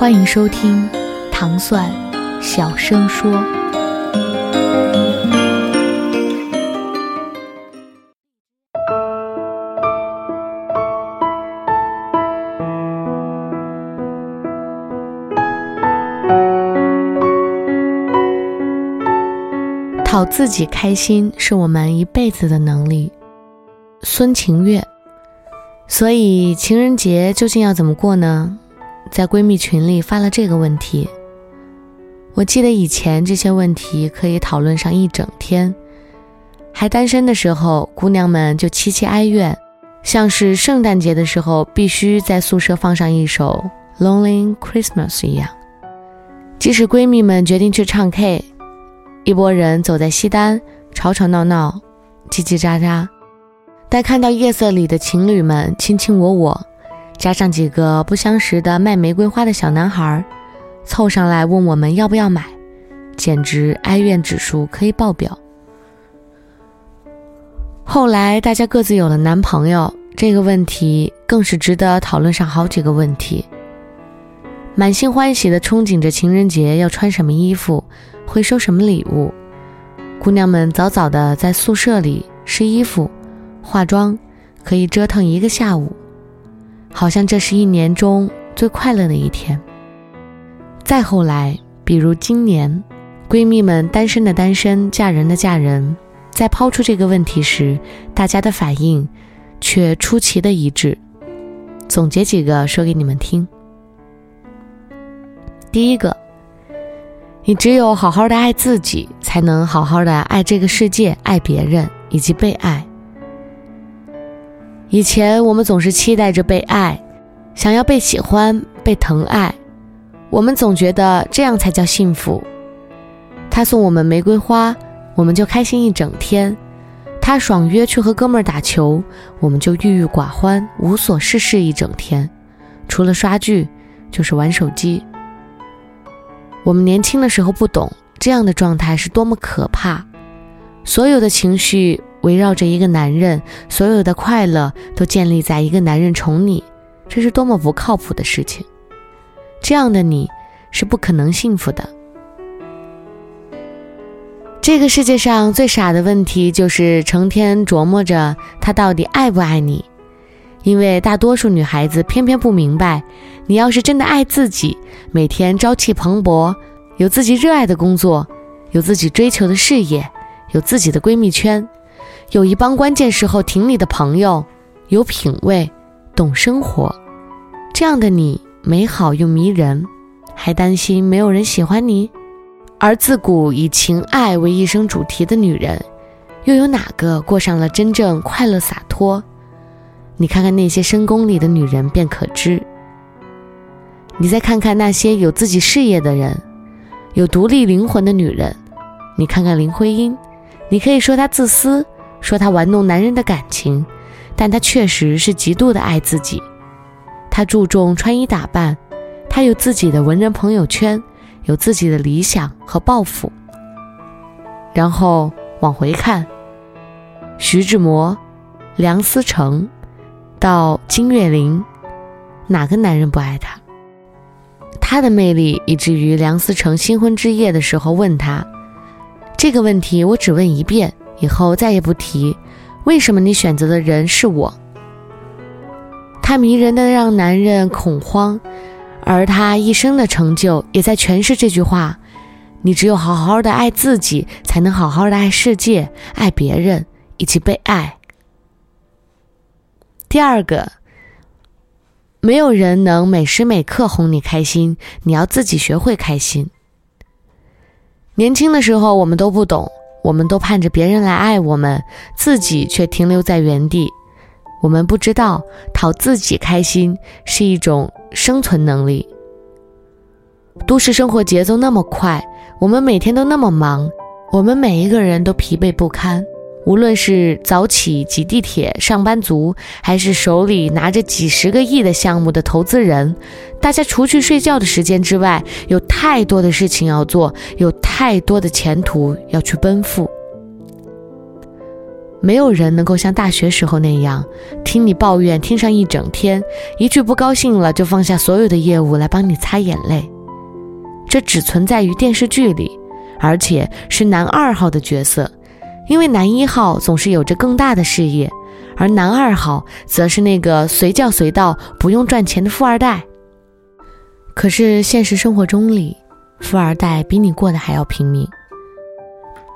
欢迎收听糖蒜小声说。讨自己开心是我们一辈子的能力。孙晴月。所以情人节究竟要怎么过呢？在闺蜜群里发了这个问题。我记得以前这些问题可以讨论上一整天。还单身的时候，姑娘们就凄凄哀怨，像是圣诞节的时候必须在宿舍放上一首《Lonely Christmas》一样。即使闺蜜们决定去唱 K，一拨人走在西单，吵吵闹闹，叽叽喳喳，待看到夜色里的情侣们卿卿我我。加上几个不相识的卖玫瑰花的小男孩，凑上来问我们要不要买，简直哀怨指数可以爆表。后来大家各自有了男朋友，这个问题更是值得讨论上好几个问题。满心欢喜的憧憬着情人节要穿什么衣服，会收什么礼物，姑娘们早早的在宿舍里试衣服、化妆，可以折腾一个下午。好像这是一年中最快乐的一天。再后来，比如今年，闺蜜们单身的单身，嫁人的嫁人，在抛出这个问题时，大家的反应却出奇的一致。总结几个说给你们听。第一个，你只有好好的爱自己，才能好好的爱这个世界，爱别人以及被爱。以前我们总是期待着被爱，想要被喜欢、被疼爱，我们总觉得这样才叫幸福。他送我们玫瑰花，我们就开心一整天；他爽约去和哥们儿打球，我们就郁郁寡欢、无所事事一整天，除了刷剧就是玩手机。我们年轻的时候不懂这样的状态是多么可怕，所有的情绪。围绕着一个男人，所有的快乐都建立在一个男人宠你，这是多么不靠谱的事情！这样的你是不可能幸福的。这个世界上最傻的问题就是成天琢磨着他到底爱不爱你，因为大多数女孩子偏偏不明白，你要是真的爱自己，每天朝气蓬勃，有自己热爱的工作，有自己追求的事业，有自己的闺蜜圈。有一帮关键时候挺你的朋友，有品味，懂生活，这样的你美好又迷人，还担心没有人喜欢你？而自古以情爱为一生主题的女人，又有哪个过上了真正快乐洒脱？你看看那些深宫里的女人便可知。你再看看那些有自己事业的人，有独立灵魂的女人，你看看林徽因，你可以说她自私。说她玩弄男人的感情，但她确实是极度的爱自己。她注重穿衣打扮，她有自己的文人朋友圈，有自己的理想和抱负。然后往回看，徐志摩、梁思成，到金岳霖，哪个男人不爱她？她的魅力以至于梁思成新婚之夜的时候问她这个问题，我只问一遍。以后再也不提，为什么你选择的人是我？他迷人的让男人恐慌，而他一生的成就也在诠释这句话：你只有好好的爱自己，才能好好的爱世界、爱别人以及被爱。第二个，没有人能每时每刻哄你开心，你要自己学会开心。年轻的时候，我们都不懂。我们都盼着别人来爱我们，自己却停留在原地。我们不知道讨自己开心是一种生存能力。都市生活节奏那么快，我们每天都那么忙，我们每一个人都疲惫不堪。无论是早起挤地铁上班族，还是手里拿着几十个亿的项目的投资人，大家除去睡觉的时间之外，有太多的事情要做，有太多的前途要去奔赴。没有人能够像大学时候那样，听你抱怨听上一整天，一句不高兴了就放下所有的业务来帮你擦眼泪。这只存在于电视剧里，而且是男二号的角色。因为男一号总是有着更大的事业，而男二号则是那个随叫随到、不用赚钱的富二代。可是现实生活中里，富二代比你过得还要拼命，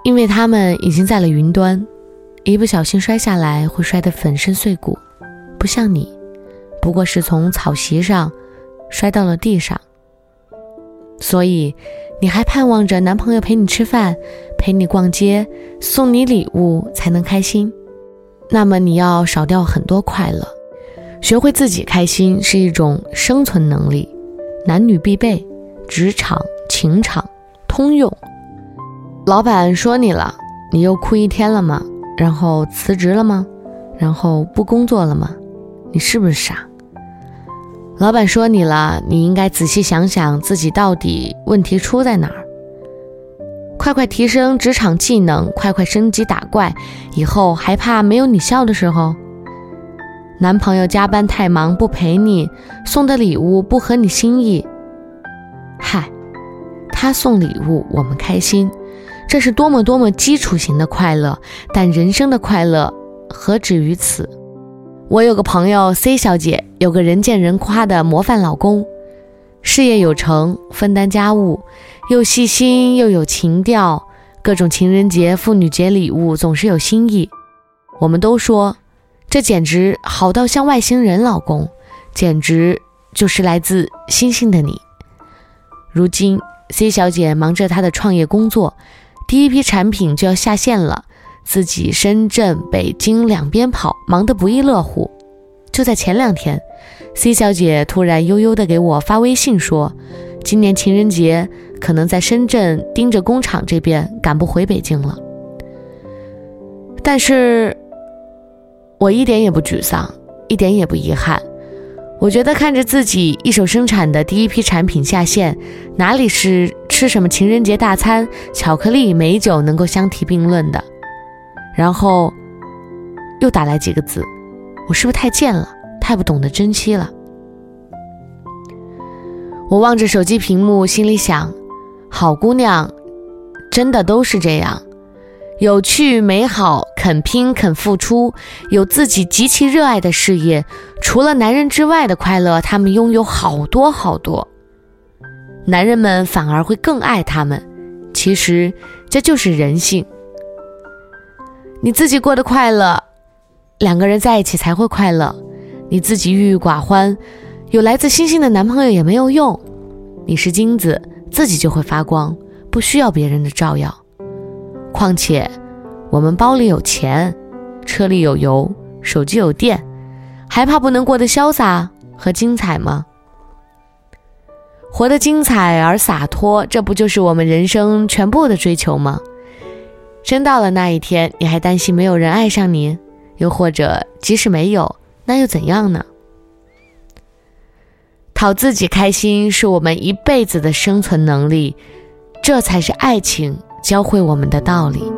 因为他们已经在了云端，一不小心摔下来会摔得粉身碎骨，不像你，不过是从草席上摔到了地上。所以，你还盼望着男朋友陪你吃饭。陪你逛街，送你礼物才能开心，那么你要少掉很多快乐。学会自己开心是一种生存能力，男女必备，职场、情场通用。老板说你了，你又哭一天了吗？然后辞职了吗？然后不工作了吗？你是不是傻？老板说你了，你应该仔细想想自己到底问题出在哪儿。快快提升职场技能，快快升级打怪，以后还怕没有你笑的时候？男朋友加班太忙不陪你，送的礼物不合你心意。嗨，他送礼物我们开心，这是多么多么基础型的快乐，但人生的快乐何止于此？我有个朋友 C 小姐，有个人见人夸的模范老公，事业有成，分担家务。又细心又有情调，各种情人节、妇女节礼物总是有新意。我们都说，这简直好到像外星人老公，简直就是来自星星的你。如今，C 小姐忙着她的创业工作，第一批产品就要下线了，自己深圳、北京两边跑，忙得不亦乐乎。就在前两天，C 小姐突然悠悠地给我发微信说。今年情人节可能在深圳盯着工厂这边，赶不回北京了。但是，我一点也不沮丧，一点也不遗憾。我觉得看着自己一手生产的第一批产品下线，哪里是吃什么情人节大餐、巧克力、美酒能够相提并论的？然后又打来几个字：我是不是太贱了？太不懂得珍惜了？我望着手机屏幕，心里想：好姑娘，真的都是这样，有趣、美好，肯拼、肯付出，有自己极其热爱的事业，除了男人之外的快乐，他们拥有好多好多。男人们反而会更爱他们。其实这就是人性。你自己过得快乐，两个人在一起才会快乐。你自己郁郁寡欢。有来自星星的男朋友也没有用，你是金子，自己就会发光，不需要别人的照耀。况且，我们包里有钱，车里有油，手机有电，还怕不能过得潇洒和精彩吗？活得精彩而洒脱，这不就是我们人生全部的追求吗？真到了那一天，你还担心没有人爱上你？又或者，即使没有，那又怎样呢？讨自己开心是我们一辈子的生存能力，这才是爱情教会我们的道理。